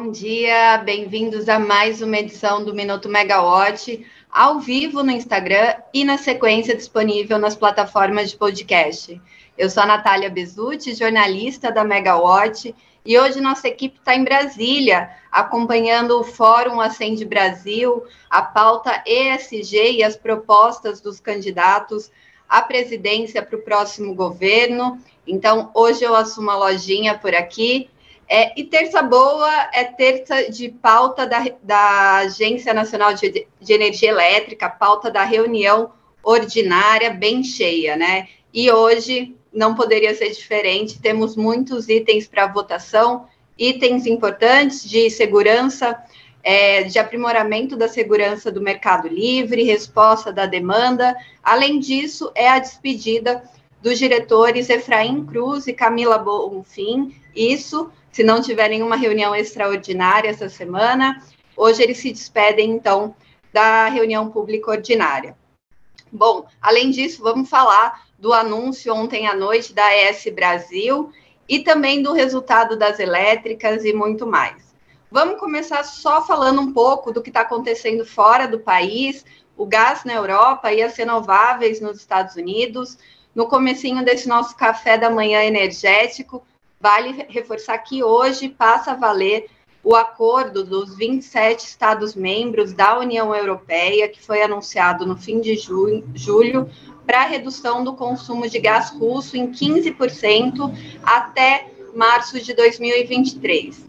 Bom dia, bem-vindos a mais uma edição do Minuto Megawatt, ao vivo no Instagram e na sequência disponível nas plataformas de podcast. Eu sou a Natália Bezutti, jornalista da Megawatt, e hoje nossa equipe está em Brasília, acompanhando o Fórum Acende Brasil, a pauta ESG e as propostas dos candidatos à presidência para o próximo governo. Então, hoje eu assumo a lojinha por aqui é, e terça boa é terça de pauta da, da Agência Nacional de, de, Energia Elétrica, pauta da reunião ordinária bem cheia, né? E hoje não poderia ser diferente, temos muitos itens para votação, itens importantes de segurança, é, de aprimoramento da segurança do mercado livre, resposta da demanda. Além disso, é a despedida dos diretores Efraim Cruz e Camila Bonfim, isso se não tiver nenhuma reunião extraordinária essa semana. Hoje eles se despedem, então, da reunião pública ordinária. Bom, além disso, vamos falar do anúncio ontem à noite da ES Brasil e também do resultado das elétricas e muito mais. Vamos começar só falando um pouco do que está acontecendo fora do país, o gás na Europa e as renováveis nos Estados Unidos. No comecinho desse nosso café da manhã energético, Vale reforçar que hoje passa a valer o acordo dos 27 Estados-membros da União Europeia, que foi anunciado no fim de julho, para redução do consumo de gás russo em 15% até março de 2023.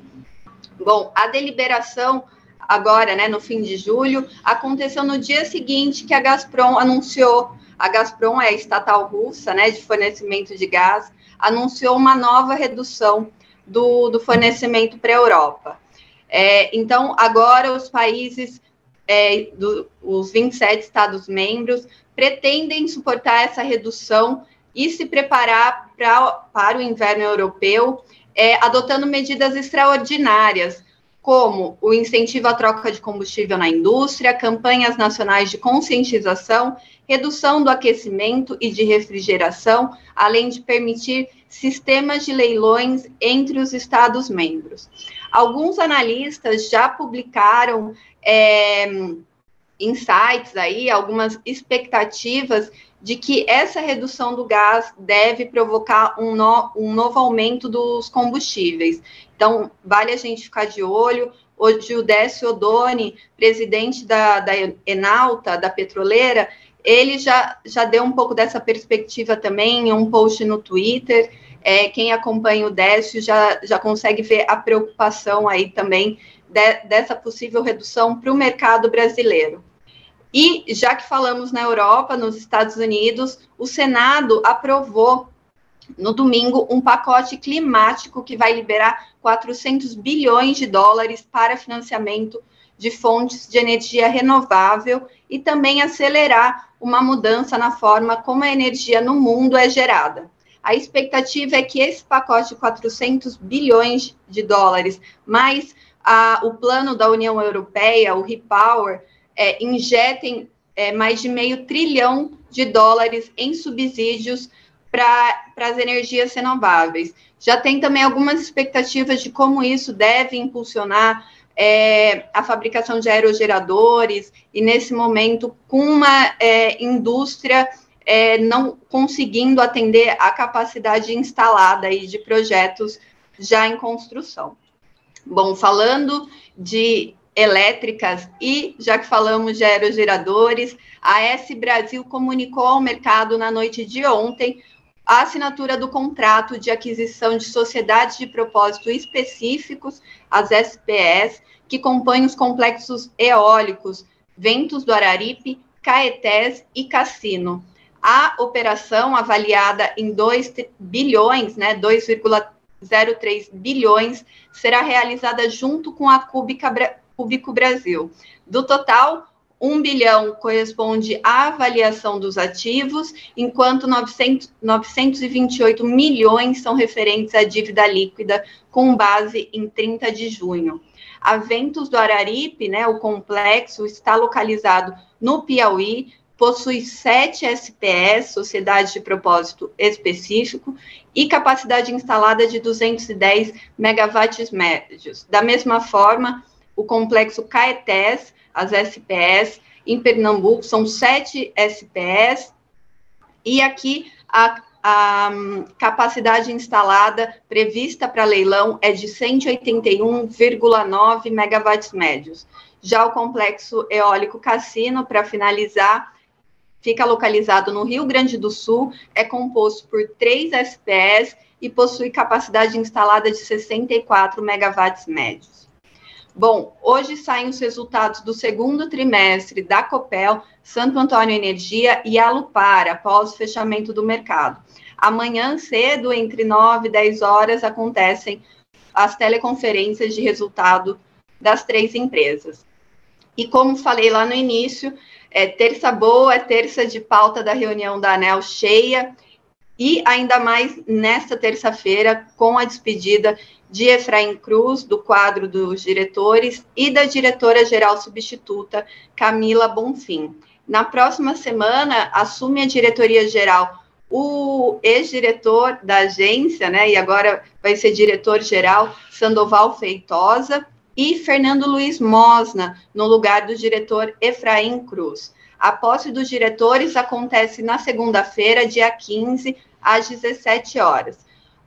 Bom, a deliberação agora, né, no fim de julho, aconteceu no dia seguinte que a Gazprom anunciou, a Gazprom é a estatal russa, né, de fornecimento de gás, anunciou uma nova redução do, do fornecimento para a Europa. É, então, agora os países, é, do, os 27 Estados-membros, pretendem suportar essa redução e se preparar pra, para o inverno europeu, é, adotando medidas extraordinárias, como o incentivo à troca de combustível na indústria, campanhas nacionais de conscientização redução do aquecimento e de refrigeração, além de permitir sistemas de leilões entre os Estados-membros. Alguns analistas já publicaram é, insights aí, algumas expectativas de que essa redução do gás deve provocar um, no, um novo aumento dos combustíveis. Então, vale a gente ficar de olho. Hoje, o Décio Odoni, presidente da, da Enalta, da petroleira, ele já, já deu um pouco dessa perspectiva também em um post no Twitter. É, quem acompanha o Décio já, já consegue ver a preocupação aí também de, dessa possível redução para o mercado brasileiro. E já que falamos na Europa, nos Estados Unidos, o Senado aprovou no domingo um pacote climático que vai liberar 400 bilhões de dólares para financiamento de fontes de energia renovável e também acelerar uma mudança na forma como a energia no mundo é gerada. A expectativa é que esse pacote de 400 bilhões de dólares, mais o plano da União Europeia, o RePower, é, injetem é, mais de meio trilhão de dólares em subsídios para as energias renováveis. Já tem também algumas expectativas de como isso deve impulsionar é, a fabricação de aerogeradores, e nesse momento, com uma é, indústria é, não conseguindo atender a capacidade instalada aí de projetos já em construção. Bom, falando de elétricas e já que falamos de aerogeradores, a S Brasil comunicou ao mercado na noite de ontem a assinatura do contrato de aquisição de sociedades de propósito específicos, as SPS, que compõem os complexos eólicos Ventos do Araripe, Caetés e Cassino. A operação, avaliada em 2 bilhões, né, 2,03 bilhões, será realizada junto com a Cúbico Brasil. Do total, 1 bilhão corresponde à avaliação dos ativos, enquanto 900, 928 milhões são referentes à dívida líquida, com base em 30 de junho. A Ventos do Araripe, né, o complexo, está localizado no Piauí, possui sete SPS, Sociedade de Propósito Específico, e capacidade instalada de 210 megawatts médios. Da mesma forma, o complexo Caetés, as SPS, em Pernambuco, são sete SPS, e aqui a, a capacidade instalada prevista para leilão é de 181,9 megawatts médios. Já o complexo eólico Cassino, para finalizar, fica localizado no Rio Grande do Sul, é composto por três SPS e possui capacidade instalada de 64 megawatts médios. Bom, hoje saem os resultados do segundo trimestre da Copel, Santo Antônio Energia e Alupar, após o fechamento do mercado. Amanhã cedo, entre 9 e 10 horas, acontecem as teleconferências de resultado das três empresas. E como falei lá no início, é terça boa, é terça de pauta da reunião da ANEL cheia, e ainda mais nesta terça-feira, com a despedida de Efraim Cruz, do quadro dos diretores, e da diretora-geral substituta, Camila Bonfim. Na próxima semana, assume a diretoria-geral o ex-diretor da agência, né, e agora vai ser diretor-geral, Sandoval Feitosa, e Fernando Luiz Mosna, no lugar do diretor Efraim Cruz. A posse dos diretores acontece na segunda-feira, dia 15, às 17 horas.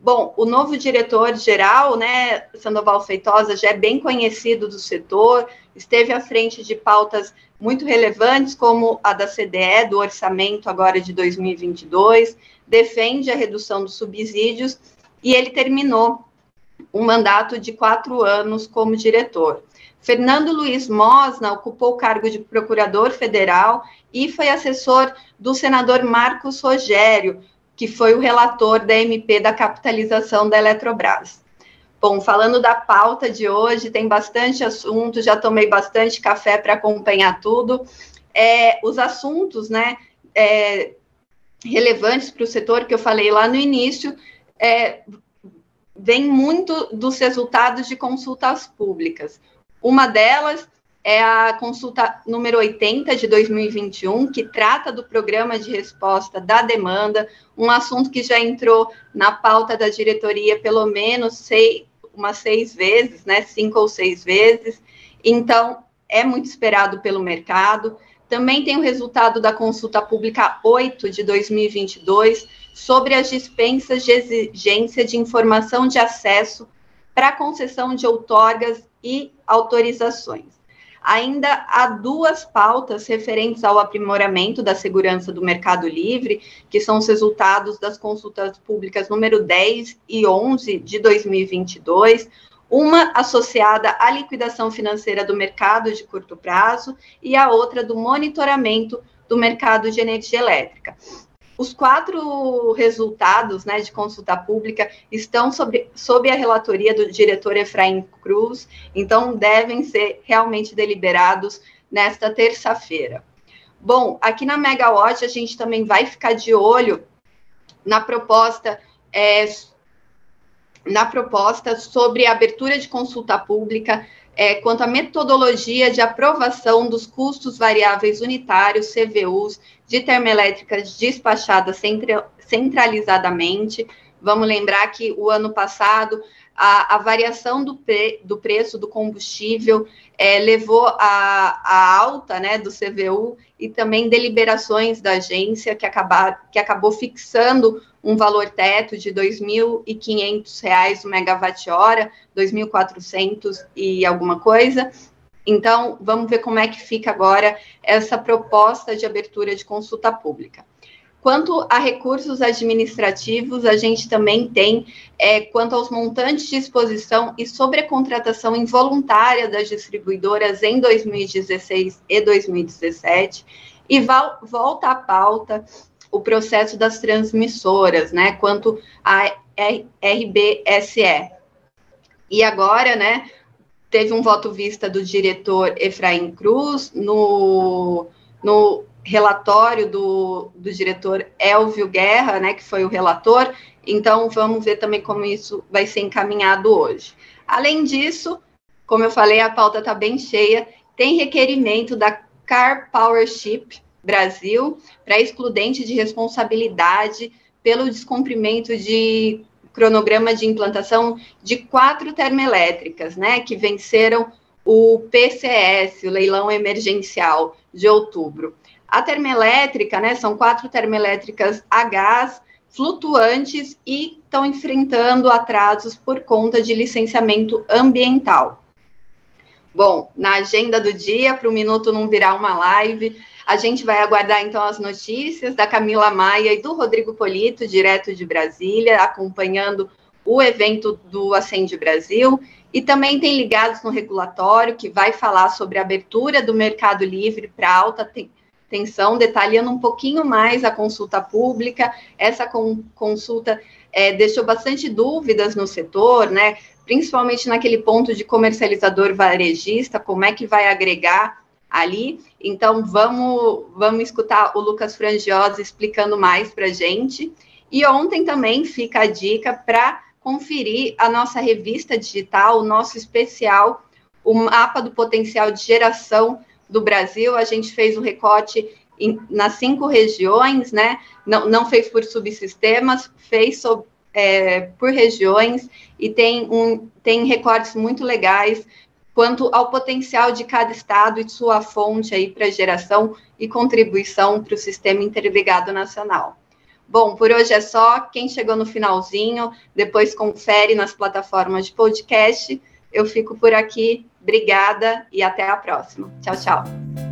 Bom, o novo diretor-geral, né, Sandoval Feitosa, já é bem conhecido do setor, esteve à frente de pautas muito relevantes, como a da CDE, do orçamento agora de 2022, defende a redução dos subsídios, e ele terminou um mandato de quatro anos como diretor. Fernando Luiz Mosna ocupou o cargo de procurador federal e foi assessor do senador Marcos Rogério, que foi o relator da MP da capitalização da Eletrobras. Bom, falando da pauta de hoje, tem bastante assunto, já tomei bastante café para acompanhar tudo. É, os assuntos, né, é, relevantes para o setor que eu falei lá no início, é, vem muito dos resultados de consultas públicas. Uma delas é a consulta número 80 de 2021, que trata do programa de resposta da demanda, um assunto que já entrou na pauta da diretoria pelo menos seis, umas seis vezes, né? Cinco ou seis vezes. Então, é muito esperado pelo mercado. Também tem o resultado da consulta pública 8 de 2022, sobre as dispensas de exigência de informação de acesso para concessão de outorgas e autorizações. Ainda há duas pautas referentes ao aprimoramento da segurança do mercado livre, que são os resultados das consultas públicas número 10 e 11 de 2022, uma associada à liquidação financeira do mercado de curto prazo e a outra do monitoramento do mercado de energia elétrica. Os quatro resultados né, de consulta pública estão sobre, sob a relatoria do diretor Efraim Cruz, então devem ser realmente deliberados nesta terça-feira. Bom, aqui na Megawatt a gente também vai ficar de olho na proposta é, na proposta sobre a abertura de consulta pública é, quanto à metodologia de aprovação dos custos variáveis unitários, CVUs, de termoelétricas despachadas centralizadamente. Vamos lembrar que o ano passado a, a variação do, pre, do, preço do combustível é, levou a, alta né, do CVU e também deliberações da agência que, que acabou fixando um valor teto de R$ 2.500 o megawatt-hora, 2.400 e alguma coisa. Então, vamos ver como é que fica agora essa proposta de abertura de consulta pública. Quanto a recursos administrativos, a gente também tem, é, quanto aos montantes de exposição e sobre a contratação involuntária das distribuidoras em 2016 e 2017, e volta à pauta o processo das transmissoras, né, quanto a RBSE. E agora, né, teve um voto vista do diretor Efraim Cruz no, no relatório do, do diretor Elvio Guerra, né, que foi o relator, então vamos ver também como isso vai ser encaminhado hoje. Além disso, como eu falei, a pauta está bem cheia, tem requerimento da Car Powership Brasil para excludente de responsabilidade pelo descumprimento de cronograma de implantação de quatro termoelétricas, né, que venceram o PCS, o leilão emergencial de outubro. A termoelétrica, né, são quatro termoelétricas a gás flutuantes e estão enfrentando atrasos por conta de licenciamento ambiental. Bom, na agenda do dia, para o Minuto não virar uma live, a gente vai aguardar então as notícias da Camila Maia e do Rodrigo Polito, direto de Brasília, acompanhando o evento do Acende Brasil. E também tem ligados no regulatório, que vai falar sobre a abertura do mercado livre para alta tensão, detalhando um pouquinho mais a consulta pública. Essa consulta é, deixou bastante dúvidas no setor, né? Principalmente naquele ponto de comercializador varejista, como é que vai agregar ali. Então, vamos, vamos escutar o Lucas Frangiosa explicando mais para a gente. E ontem também fica a dica para conferir a nossa revista digital, o nosso especial, o mapa do potencial de geração do Brasil. A gente fez o um recorte em, nas cinco regiões, né? Não, não fez por subsistemas, fez sob, é, por regiões e tem, um, tem recortes muito legais quanto ao potencial de cada estado e sua fonte aí para geração e contribuição para o sistema interligado nacional. Bom, por hoje é só. Quem chegou no finalzinho, depois confere nas plataformas de podcast. Eu fico por aqui. Obrigada e até a próxima. Tchau, tchau.